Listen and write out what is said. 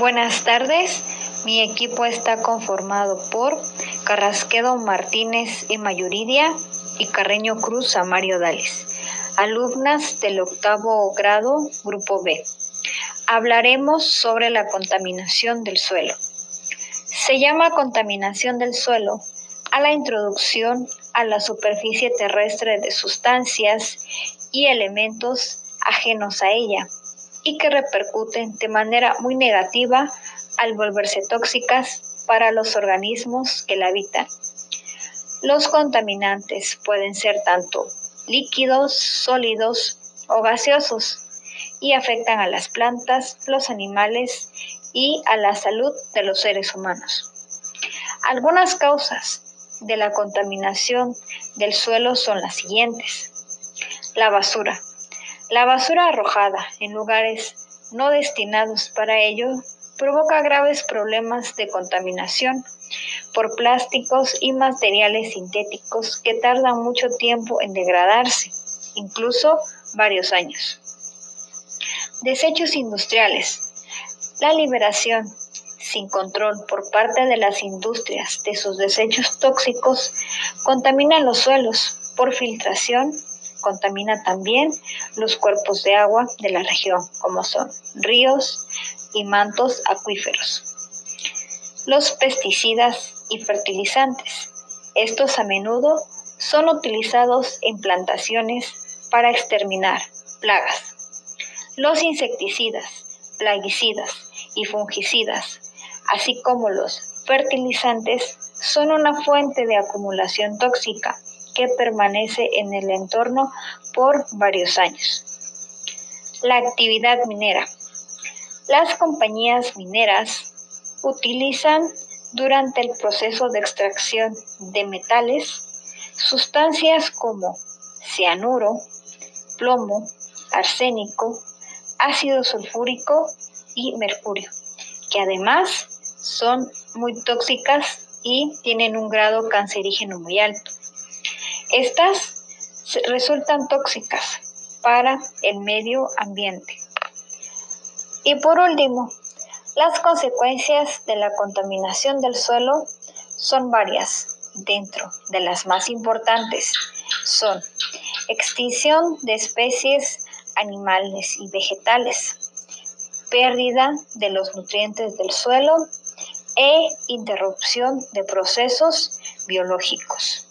Buenas tardes, mi equipo está conformado por Carrasquedo Martínez y Mayuridia y Carreño Cruz Amario Dales, alumnas del octavo grado, Grupo B. Hablaremos sobre la contaminación del suelo. Se llama contaminación del suelo a la introducción a la superficie terrestre de sustancias y elementos ajenos a ella y que repercuten de manera muy negativa al volverse tóxicas para los organismos que la habitan. Los contaminantes pueden ser tanto líquidos, sólidos o gaseosos y afectan a las plantas, los animales y a la salud de los seres humanos. Algunas causas de la contaminación del suelo son las siguientes. La basura. La basura arrojada en lugares no destinados para ello provoca graves problemas de contaminación por plásticos y materiales sintéticos que tardan mucho tiempo en degradarse, incluso varios años. Desechos industriales. La liberación sin control por parte de las industrias de sus desechos tóxicos contamina los suelos por filtración contamina también los cuerpos de agua de la región, como son ríos y mantos acuíferos. Los pesticidas y fertilizantes. Estos a menudo son utilizados en plantaciones para exterminar plagas. Los insecticidas, plaguicidas y fungicidas, así como los fertilizantes, son una fuente de acumulación tóxica que permanece en el entorno por varios años. La actividad minera. Las compañías mineras utilizan durante el proceso de extracción de metales sustancias como cianuro, plomo, arsénico, ácido sulfúrico y mercurio, que además son muy tóxicas y tienen un grado cancerígeno muy alto. Estas resultan tóxicas para el medio ambiente. Y por último, las consecuencias de la contaminación del suelo son varias. Dentro de las más importantes son extinción de especies animales y vegetales, pérdida de los nutrientes del suelo e interrupción de procesos biológicos.